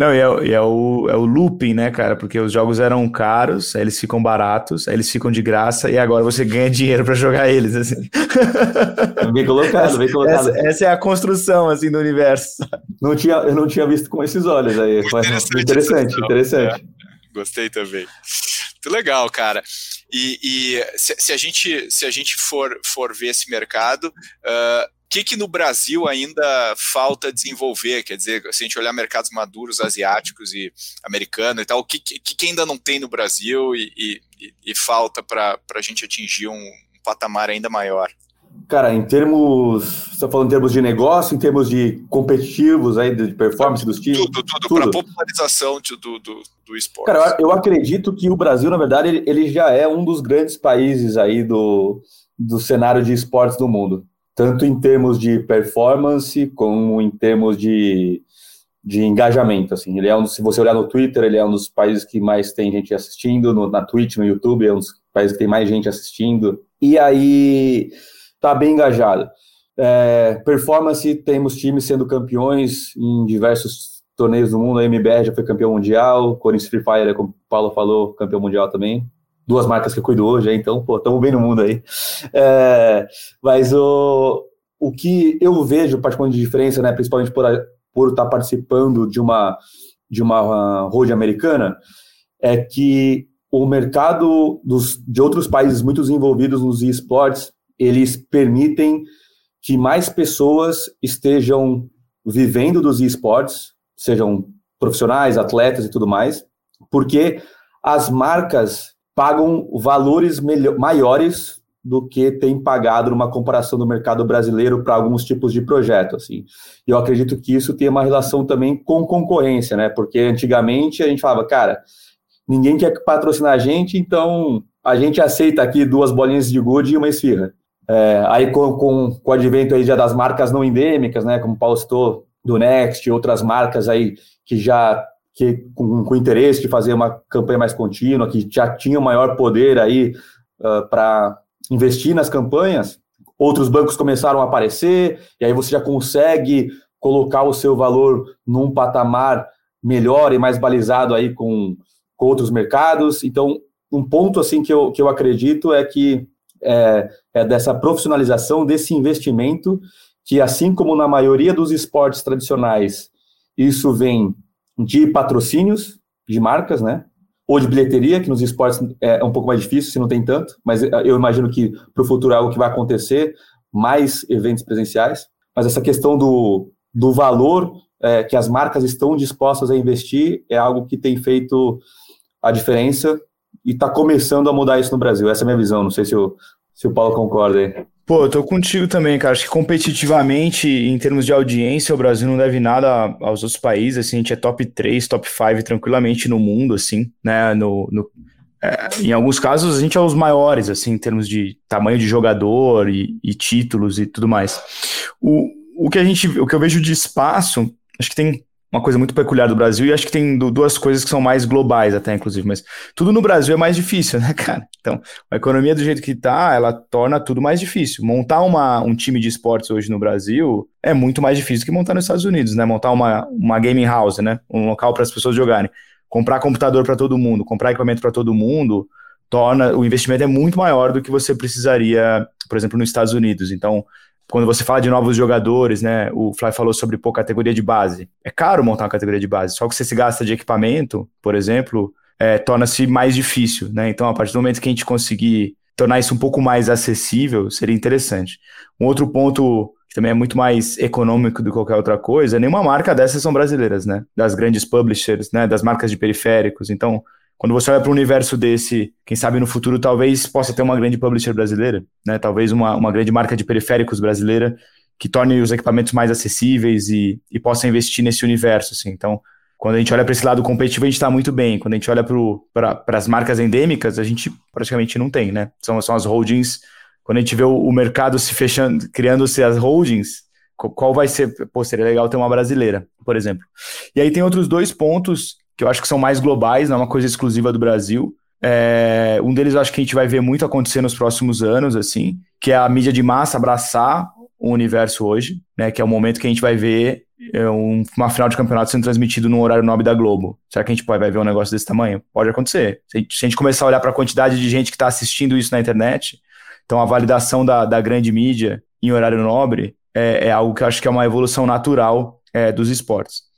Speaker 4: Não, e é, e é, o, é o looping, né, cara? Porque os jogos eram caros, aí eles ficam baratos, aí eles ficam de graça, e agora você ganha dinheiro para jogar eles, assim.
Speaker 3: Bem colocado, bem colocado.
Speaker 4: Essa, essa, é a construção, assim, do universo.
Speaker 3: Não tinha, eu não tinha visto com esses olhos aí. Interessante, interessante. interessante.
Speaker 2: É, gostei também. Muito legal, cara. E, e se, se, a gente, se a gente for, for ver esse mercado, uh, que, que no Brasil ainda falta desenvolver? Quer dizer, se a gente olhar mercados maduros asiáticos e americano e tal, o que, que, que ainda não tem no Brasil e, e, e falta para a gente atingir um, patamar ainda maior?
Speaker 3: Cara, em termos. Você está falando em termos de negócio, em termos de competitivos, aí, de performance dos times?
Speaker 2: Tudo, tudo, tudo. para popularização de, do, do, do esporte.
Speaker 3: Cara, eu acredito que o Brasil, na verdade, ele, ele já é um dos grandes países aí do, do cenário de esportes do mundo tanto em termos de performance como em termos de, de engajamento. Assim, ele é um, se você olhar no Twitter, ele é um dos países que mais tem gente assistindo, no, na Twitch, no YouTube, é um dos países que tem mais gente assistindo. E aí tá bem engajado. É, performance, temos times sendo campeões em diversos torneios do mundo. A MBR já foi campeão mundial, Corinthians Free Fire, como o Paulo falou, campeão mundial também duas marcas que eu cuido hoje, então, pô, estamos bem no mundo aí. É, mas o, o que eu vejo, particularmente de diferença, né, principalmente por, por estar participando de uma, de uma road americana, é que o mercado dos, de outros países muito envolvidos nos esportes, eles permitem que mais pessoas estejam vivendo dos esportes, sejam profissionais, atletas e tudo mais, porque as marcas pagam valores maiores do que tem pagado numa comparação do mercado brasileiro para alguns tipos de projeto, assim. E eu acredito que isso tem uma relação também com concorrência, né? Porque antigamente a gente falava, cara, ninguém quer patrocinar a gente, então a gente aceita aqui duas bolinhas de gude e uma esfirra. É, aí com, com, com o advento aí já das marcas não endêmicas, né? Como o Paulo citou, do Next outras marcas aí que já que com, com interesse de fazer uma campanha mais contínua, que já tinha maior poder aí uh, para investir nas campanhas, outros bancos começaram a aparecer, e aí você já consegue colocar o seu valor num patamar melhor e mais balizado aí com, com outros mercados. Então, um ponto assim que eu, que eu acredito é que é, é dessa profissionalização desse investimento, que assim como na maioria dos esportes tradicionais, isso vem de patrocínios de marcas, né? Ou de bilheteria, que nos esportes é um pouco mais difícil, se não tem tanto, mas eu imagino que para o futuro é algo que vai acontecer, mais eventos presenciais. Mas essa questão do, do valor é, que as marcas estão dispostas a investir é algo que tem feito a diferença e está começando a mudar isso no Brasil. Essa é a minha visão, não sei se, eu, se o Paulo concorda aí.
Speaker 4: Pô, eu tô contigo também, cara. Acho que competitivamente, em termos de audiência, o Brasil não deve nada aos outros países. Assim, a gente é top 3, top 5 tranquilamente no mundo, assim, né? No, no é, em alguns casos, a gente é os maiores, assim, em termos de tamanho de jogador e, e títulos e tudo mais. O, o que a gente, o que eu vejo de espaço, acho que tem uma coisa muito peculiar do Brasil, e acho que tem duas coisas que são mais globais até, inclusive, mas tudo no Brasil é mais difícil, né, cara? Então, a economia do jeito que tá, ela torna tudo mais difícil. Montar uma, um time de esportes hoje no Brasil é muito mais difícil que montar nos Estados Unidos, né? Montar uma, uma gaming house, né? Um local para as pessoas jogarem. Comprar computador para todo mundo, comprar equipamento para todo mundo, torna o investimento é muito maior do que você precisaria, por exemplo, nos Estados Unidos. Então, quando você fala de novos jogadores, né? O Fly falou sobre pô, categoria de base. É caro montar uma categoria de base. Só que você se gasta de equipamento, por exemplo, é, torna-se mais difícil, né? Então, a partir do momento que a gente conseguir tornar isso um pouco mais acessível seria interessante. Um outro ponto que também é muito mais econômico do que qualquer outra coisa, nenhuma marca dessas são brasileiras, né? Das grandes publishers, né? Das marcas de periféricos. Então, quando você olha para um universo desse, quem sabe no futuro talvez possa ter uma grande publisher brasileira, né? Talvez uma, uma grande marca de periféricos brasileira que torne os equipamentos mais acessíveis e, e possa investir nesse universo, assim. Então, quando a gente olha para esse lado competitivo, a gente está muito bem. Quando a gente olha para as marcas endêmicas, a gente praticamente não tem, né? São, são as holdings quando a gente vê o, o mercado se fechando, criando-se as holdings, qual vai ser? Pô, seria legal ter uma brasileira, por exemplo. E aí tem outros dois pontos que eu acho que são mais globais, não é uma coisa exclusiva do Brasil. É, um deles eu acho que a gente vai ver muito acontecer nos próximos anos, assim, que é a mídia de massa abraçar o universo hoje, né? Que é o momento que a gente vai ver é, um, uma final de campeonato sendo transmitido no horário nobre da Globo. Será que a gente pode, vai ver um negócio desse tamanho? Pode acontecer. Se a gente, se a gente começar a olhar para a quantidade de gente que está assistindo isso na internet, então, a validação da, da grande mídia em horário nobre é, é, algo que eu acho que é uma evolução natural é, dos esportes.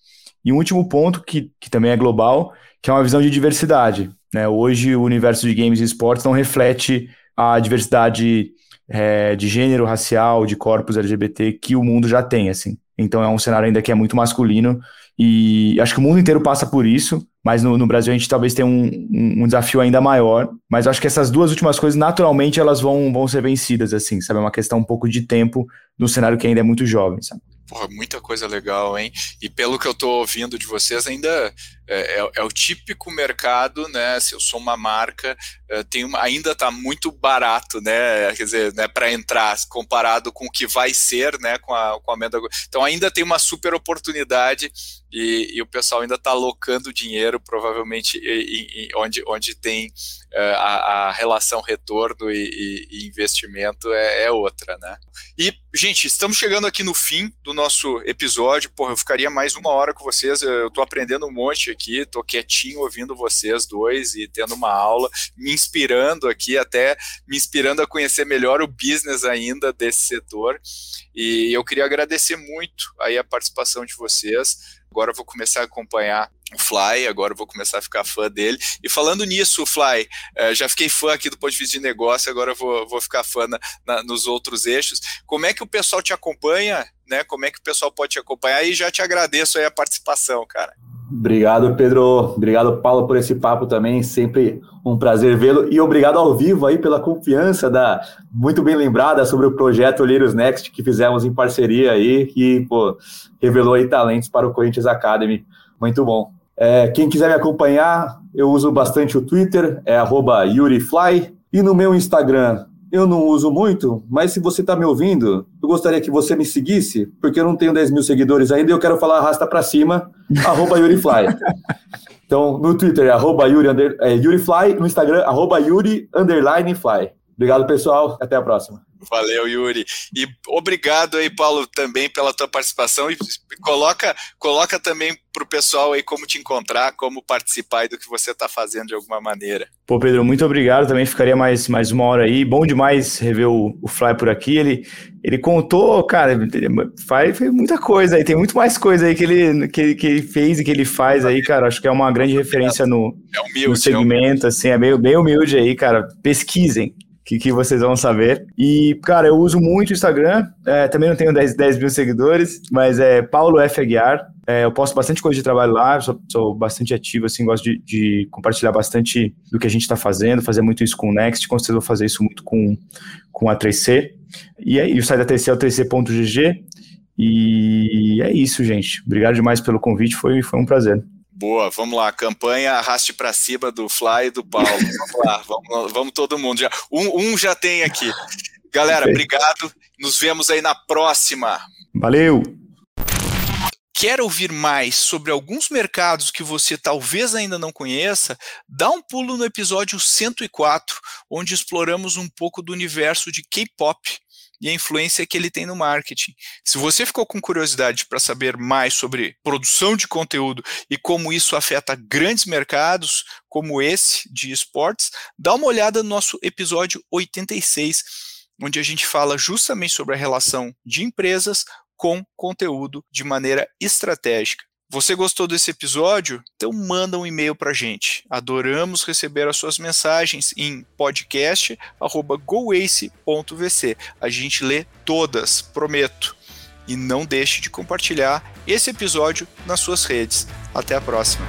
Speaker 4: E um último ponto, que, que também é global, que é uma visão de diversidade. Né? Hoje, o universo de games e esportes não reflete a diversidade é, de gênero, racial, de corpos LGBT que o mundo já tem. assim. Então, é um cenário ainda que é muito masculino e acho que o mundo inteiro passa por isso, mas no, no Brasil a gente talvez tenha um, um, um, desafio ainda maior. Mas acho que essas duas últimas coisas, naturalmente, elas vão, vão ser vencidas, assim, sabe? É uma questão um pouco de tempo no cenário que ainda é muito jovem, sabe?
Speaker 2: Porra, muita coisa legal, hein? E pelo que eu tô ouvindo de vocês, ainda é, é, é o típico mercado, né? Se eu sou uma marca, é, tem uma, ainda está muito barato, né? Quer dizer, né, para entrar, comparado com o que vai ser, né? Com a, com a Amanda. Então ainda tem uma super oportunidade e, e o pessoal ainda está alocando dinheiro, provavelmente, onde, onde tem uh, a, a, relação retorno e investimento é, é, outra, né? E, gente, estamos chegando aqui no fim do nosso episódio. Porra, eu ficaria mais uma hora com vocês. Eu estou aprendendo um monte aqui, tô quietinho ouvindo vocês dois e tendo uma aula, me inspirando aqui, até me inspirando a conhecer melhor o business ainda desse setor. E eu queria agradecer muito aí a participação de vocês. Agora vou começar a acompanhar o Fly, agora vou começar a ficar fã dele. E falando nisso, Fly, eh, já fiquei fã aqui do ponto de vista de negócio, agora vou, vou ficar fã na, na, nos outros eixos. Como é que o pessoal te acompanha? Né? Como é que o pessoal pode te acompanhar? E já te agradeço aí a participação, cara.
Speaker 3: Obrigado, Pedro. Obrigado, Paulo, por esse papo também. Sempre um prazer vê-lo. E obrigado ao vivo aí pela confiança da muito bem lembrada sobre o projeto Olheiros Next que fizemos em parceria aí, que pô, revelou aí talentos para o Corinthians Academy. Muito bom. É, quem quiser me acompanhar, eu uso bastante o Twitter, é YuriFly. E no meu Instagram, eu não uso muito, mas se você está me ouvindo, eu gostaria que você me seguisse, porque eu não tenho 10 mil seguidores ainda e eu quero falar arrasta para cima, arroba YuriFly. Então, no Twitter é arroba Yuri, under, é, YuriFly, no Instagram, arroba Yuri underline fly. Obrigado, pessoal. Até a próxima.
Speaker 2: Valeu, Yuri. E obrigado aí, Paulo, também pela tua participação. E coloca, coloca também para o pessoal aí como te encontrar, como participar do que você está fazendo de alguma maneira.
Speaker 4: Pô, Pedro, muito obrigado. Também ficaria mais, mais uma hora aí. Bom demais rever o, o Fly por aqui. Ele, ele contou, cara, faz, muita coisa aí. Tem muito mais coisa aí que ele, que, que ele fez e que ele faz aí, cara. Acho que é uma grande referência no, é humilde, no segmento, é assim, é meio, bem humilde aí, cara. Pesquisem que, que vocês vão saber. E, cara, eu uso muito o Instagram, é, também não tenho 10, 10 mil seguidores, mas é Paulo F. Aguiar. É, eu posto bastante coisa de trabalho lá, sou, sou bastante ativo, assim, gosto de, de, compartilhar bastante do que a gente está fazendo, fazer muito isso com o Next, com certeza vou fazer isso muito com, com a 3C. E, aí, o site da 3C é o 3C.gg. E é isso, gente. Obrigado demais pelo convite, foi, foi um prazer.
Speaker 2: Boa, vamos lá. Campanha arraste para cima do Fly e do Paulo. Vamos lá, vamos, vamos todo mundo. Já, um, um já tem aqui. Galera, obrigado. Nos vemos aí na próxima.
Speaker 4: Valeu!
Speaker 2: Quer ouvir mais sobre alguns mercados que você talvez ainda não conheça? Dá um pulo no episódio 104, onde exploramos um pouco do universo de K-pop e a influência que ele tem no marketing. Se você ficou com curiosidade para saber mais sobre produção de conteúdo e como isso afeta grandes mercados, como esse de esportes, dá uma olhada no nosso episódio 86, onde a gente fala justamente sobre a relação de empresas com conteúdo de maneira estratégica. Você gostou desse episódio? Então manda um e-mail para gente. Adoramos receber as suas mensagens em podcast@goace.vc. A gente lê todas, prometo. E não deixe de compartilhar esse episódio nas suas redes. Até a próxima.